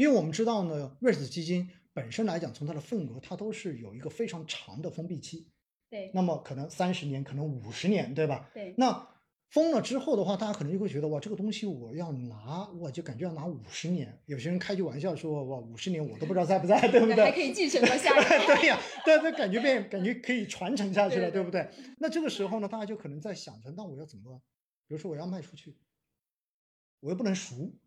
因为我们知道呢，瑞士基金本身来讲，从它的份额，它都是有一个非常长的封闭期。对，那么可能三十年，可能五十年，对吧？对，那封了之后的话，大家可能就会觉得哇，这个东西我要拿，我就感觉要拿五十年。有些人开句玩笑说哇，五十年我都不知道在不在，对不对？还可以继承到下一代。对呀，对，对感觉变，感觉可以传承下去了，对不对？那这个时候呢，大家就可能在想着，那我要怎么？比如说我要卖出去，我又不能赎，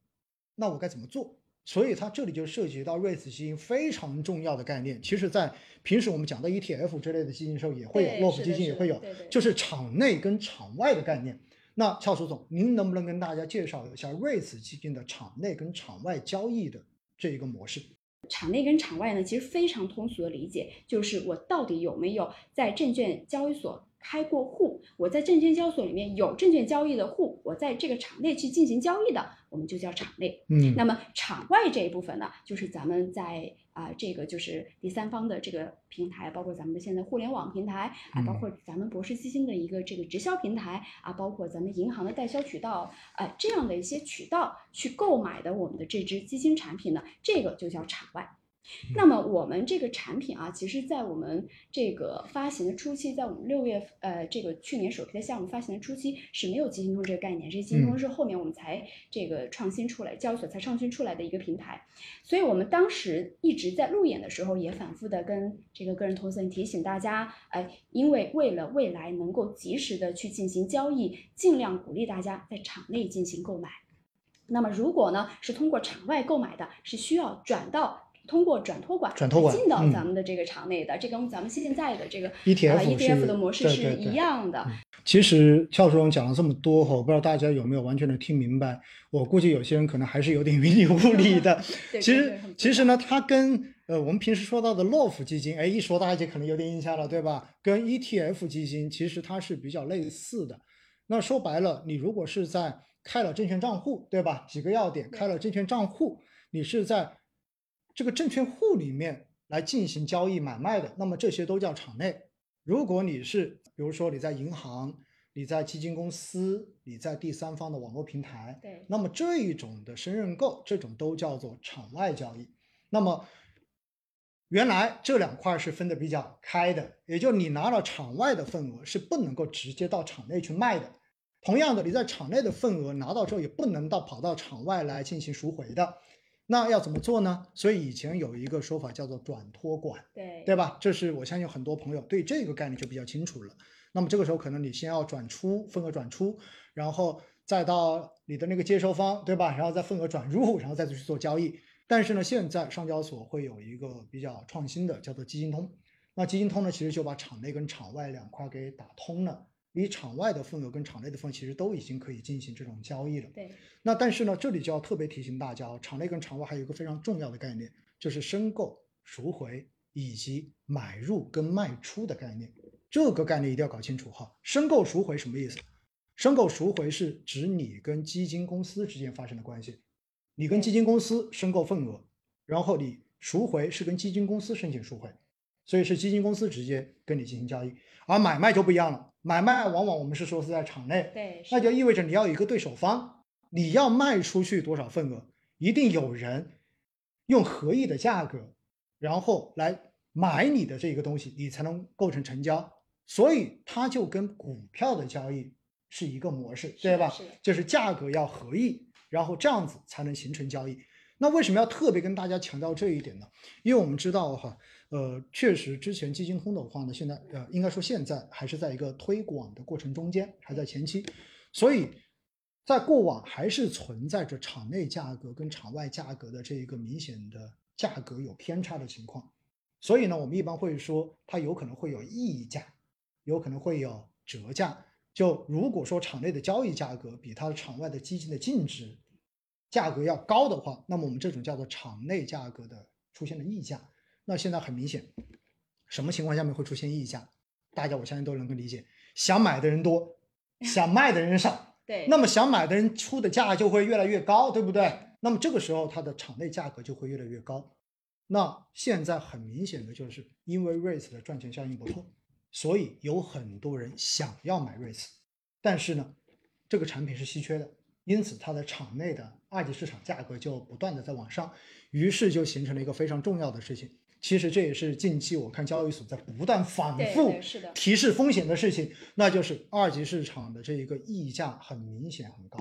那我该怎么做？所以它这里就涉及到瑞 e 基金非常重要的概念。其实，在平时我们讲到 ETF 之类的基金的时候，也会有，洛夫基金也会有，就是场内跟场外的概念。那俏楚总，您能不能跟大家介绍一下瑞 e 基金的场内跟场外交易的这一个模式？场内跟场外呢，其实非常通俗的理解，就是我到底有没有在证券交易所。开过户，我在证券交易所里面有证券交易的户，我在这个场内去进行交易的，我们就叫场内。嗯，那么场外这一部分呢，就是咱们在啊这个就是第三方的这个平台，包括咱们的现在互联网平台啊，包括咱们博士基金的一个这个直销平台啊，包括咱们银行的代销渠道啊这样的一些渠道去购买的我们的这支基金产品呢，这个就叫场外。那么我们这个产品啊，其实，在我们这个发行的初期，在我们六月呃这个去年首批的项目发行的初期是没有基金通这个概念，这基金通是后面我们才这个创新出来，交易所才创新出来的一个平台。所以我们当时一直在路演的时候，也反复的跟这个个人投资人提醒大家，哎，因为为了未来能够及时的去进行交易，尽量鼓励大家在场内进行购买。那么如果呢是通过场外购买的，是需要转到。通过转托管转托管进到咱们的这个场内的，这跟咱们现在的这个 ETF ETF 的模式是一样的。其实俏叔总讲了这么多哈，我不知道大家有没有完全的听明白。我估计有些人可能还是有点 云里雾里的。其实其实呢，它跟呃我们平时说到的 LOF 基金，哎，一说大家就可能有点印象了，对吧？跟 ETF 基金其实它是比较类似的。那说白了，你如果是在开了证券账户，对吧？几个要点，开了证券账户，你是在。这个证券户里面来进行交易买卖的，那么这些都叫场内。如果你是，比如说你在银行、你在基金公司、你在第三方的网络平台，对，那么这一种的深认购，这种都叫做场外交易。那么原来这两块是分的比较开的，也就你拿了场外的份额是不能够直接到场内去卖的。同样的，你在场内的份额拿到之后也不能到跑到场外来进行赎回的。那要怎么做呢？所以以前有一个说法叫做转托管，对对吧？这是我相信很多朋友对这个概念就比较清楚了。那么这个时候可能你先要转出份额转出，然后再到你的那个接收方，对吧？然后再份额转入，然后再去做交易。但是呢，现在上交所会有一个比较创新的，叫做基金通。那基金通呢，其实就把场内跟场外两块给打通了。你场外的份额跟场内的份额其实都已经可以进行这种交易了。对。那但是呢，这里就要特别提醒大家，场内跟场外还有一个非常重要的概念，就是申购、赎回以及买入跟卖出的概念。这个概念一定要搞清楚哈。申购、赎回什么意思？申购、赎回是指你跟基金公司之间发生的关系。你跟基金公司申购份额，然后你赎回是跟基金公司申请赎回，所以是基金公司直接跟你进行交易。而买卖就不一样了。买卖往往我们是说是在场内，对，那就意味着你要有一个对手方，你要卖出去多少份额，一定有人用合意的价格，然后来买你的这个东西，你才能构成成交。所以它就跟股票的交易是一个模式，对吧？就是价格要合意，然后这样子才能形成交易。那为什么要特别跟大家强调这一点呢？因为我们知道哈。呃，确实，之前基金通的话呢，现在呃，应该说现在还是在一个推广的过程中间，还在前期，所以在过往还是存在着场内价格跟场外价格的这一个明显的价格有偏差的情况，所以呢，我们一般会说它有可能会有溢价，有可能会有折价。就如果说场内的交易价格比它场外的基金的净值价格要高的话，那么我们这种叫做场内价格的出现了溢价。那现在很明显，什么情况下面会出现溢价？大家我相信都能够理解，想买的人多，想卖的人少，对，那么想买的人出的价就会越来越高，对不对？那么这个时候它的场内价格就会越来越高。那现在很明显的就是因为 r a c e 的赚钱效应不错，所以有很多人想要买 r a c e 但是呢，这个产品是稀缺的，因此它的场内的二级市场价格就不断的在往上，于是就形成了一个非常重要的事情。其实这也是近期我看交易所在不断反复提示风险的事情，那就是二级市场的这一个溢价很明显很高。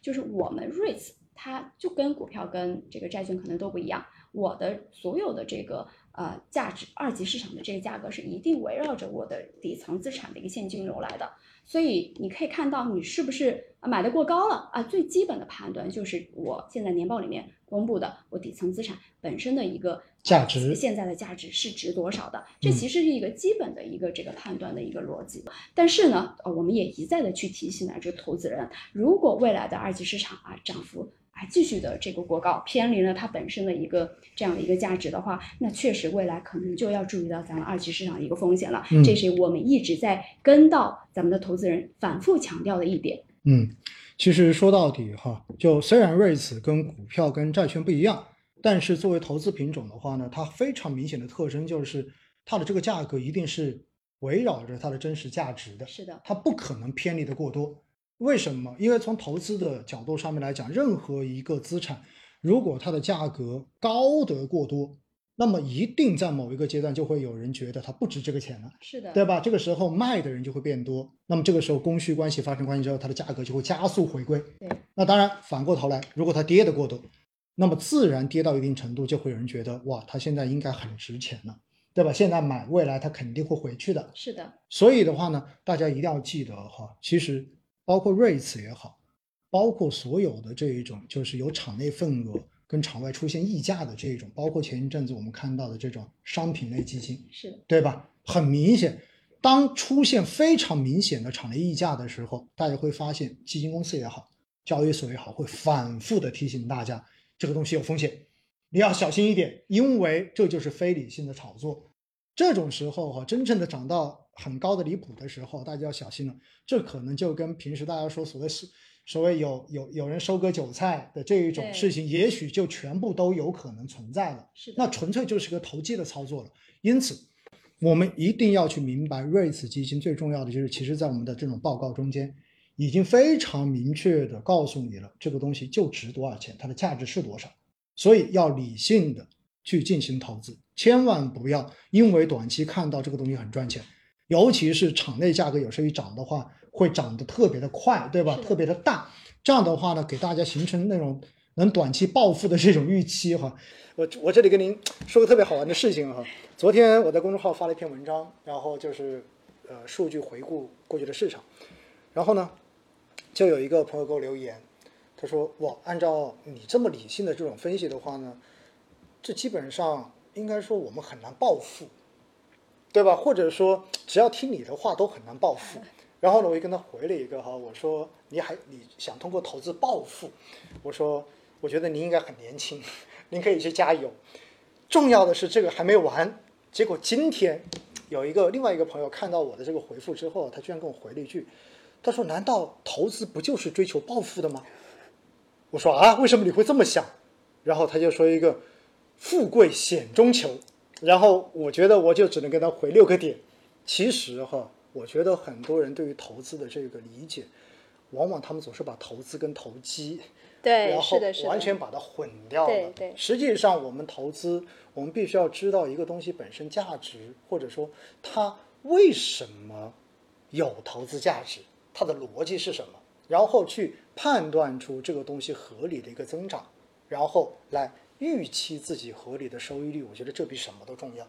就是我们 REITs 它就跟股票跟这个债券可能都不一样，我的所有的这个呃价值二级市场的这个价格是一定围绕着我的底层资产的一个现金流来的，所以你可以看到你是不是啊买的过高了啊？最基本的判断就是我现在年报里面公布的我底层资产本身的一个价值现在的价值是值多少的，这嗯其实是一个基本的一个这个判断的一个逻辑。但是呢，呃，我们也一再的去提醒啊，这个投资人，如果未来的二级市场啊涨幅还继续的这个过高，偏离了它本身的一个这样的一个价值的话，那确实未来可能就要注意到咱们二级市场的一个风险了。嗯这是我们一直在跟到咱们的投资人反复强调的一点。嗯，其实说到底哈，就虽然 REITs 跟股票跟债券不一样，但是作为投资品种的话呢，它非常明显的特征就是它的这个价格一定是围绕着它的真实价值的，是的，它不可能偏离的过多。为什么？因为从投资的角度上面来讲，任何一个资产，如果它的价格高得过多，那么一定在某一个阶段就会有人觉得它不值这个钱了。是的，对吧？这个时候卖的人就会变多，那么这个时候供需关系发生关系之后，它的价格就会加速回归。对，那当然反过头来，如果它跌得过多，那么自然跌到一定程度，就会有人觉得哇，它现在应该很值钱了，对吧？现在买，未来它肯定会回去的。是的，所以的话呢，大家一定要记得哈，其实包括 REITs 也好，包括所有的这一种就是有场内份额跟场外出现溢价的这一种，包括前一阵子我们看到的这种商品类基金，是，对吧？很明显，当出现非常明显的场内溢价的时候，大家会发现基金公司也好，交易所也好，会反复的提醒大家这个东西有风险，你要小心一点，因为这就是非理性的炒作。这种时候哈、真正的涨到很高的离谱的时候，大家要小心了。这可能就跟平时大家说所谓是所谓有有有人收割韭菜的这一种事情，也许就全部都有可能存在了。是，那纯粹就是个投机的操作了。因此，我们一定要去明白，REITs 基金最重要的就是，其实在我们的这种报告中间，已经非常明确的告诉你了，这个东西就值多少钱，它的价值是多少。所以要理性的去进行投资，千万不要因为短期看到这个东西很赚钱，尤其是场内价格有时候一涨的话，会涨得特别的快，对吧？特别的大，这样的话呢，给大家形成那种能短期暴富的这种预期哈。我我这里跟您说个特别好玩的事情哈，昨天我在公众号发了一篇文章，然后就是呃数据回顾过去的市场，然后呢，就有一个朋友给我留言，他说哇，按照你这么理性的这种分析的话呢，这基本上应该说我们很难暴富，对吧？或者说只要听你的话都很难暴富。然后呢，我就跟他回了一个哈，我说你还你想通过投资暴富，我说我觉得您应该很年轻，您可以去加油。重要的是这个还没完，结果今天有一个另外一个朋友看到我的这个回复之后，他居然跟我回了一句，他说：“难道投资不就是追求暴富的吗？”我说：“啊，为什么你会这么想？”然后他就说一个“富贵险中求”，然后我觉得我就只能跟他回六个点。其实哈，我觉得很多人对于投资的这个理解，往往他们总是把投资跟投机对，然后是的，是，完全把它混掉了。对对实际上，我们投资，我们必须要知道一个东西本身价值，或者说它为什么有投资价值，它的逻辑是什么，然后去判断出这个东西合理的一个增长，然后来预期自己合理的收益率。我觉得这比什么都重要。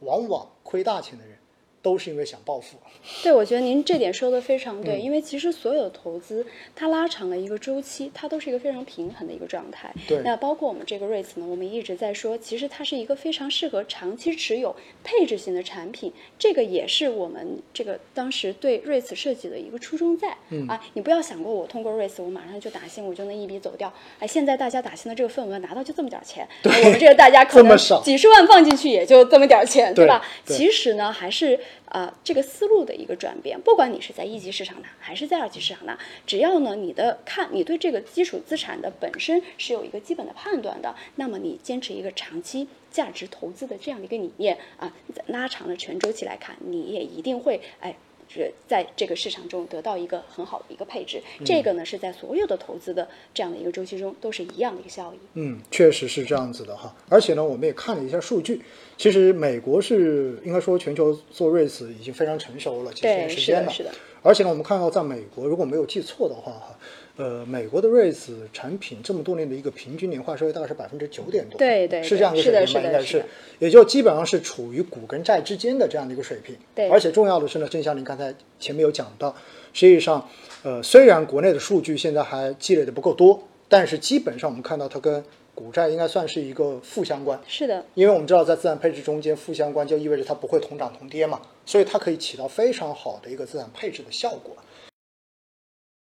往往亏大钱的人，都是因为想暴富。对，我觉得您这点说的非常对，嗯因为其实所有投资它拉长了一个周期，它都是一个非常平衡的一个状态。对那包括我们这个 REITs 呢，我们一直在说，其实它是一个非常适合长期持有配置型的产品，这个也是我们这个当时对 REITs 设计的一个初衷在。嗯啊，你不要想过我通过 REITs 我马上就打新，我就能一笔走掉。哎，现在大家打新的这个份额拿到就这么点儿钱，我们这个大家可能少几十万放进去也就这么点儿钱，对吧？对其实呢，还是啊这个思路的一个转变。不管你是在一级市场呢还是在二级市场呢，只要呢你的看你对这个基础资产的本身是有一个基本的判断的，那么你坚持一个长期价值投资的这样的一个理念啊，拉长了全周期来看，你也一定会哎。是在这个市场中得到一个很好的一个配置。这个呢是在所有的投资的这样的一个周期中都是一样的一个效益。嗯，确实是这样子的哈。而且呢，我们也看了一下数据，其实美国是应该说全球做 REITs 已经非常成熟了几十，年时间了。是的，是的。而且呢，我们看到在美国，如果没有记错的话，哈，呃，美国的 REITs 产品这么多年的一个平均年化收益大概是百分之九点多，对对是这样一个水平吧？应该是也就基本上是处于股跟债之间的这样的一个水平。对而且重要的是呢，正像您刚才前面有讲到，实际上，呃，虽然国内的数据现在还积累的不够多，但是基本上我们看到它跟股债应该算是一个负相关。是的，因为我们知道，在资产配置中间，负相关就意味着它不会同涨同跌嘛，所以它可以起到非常好的一个资产配置的效果。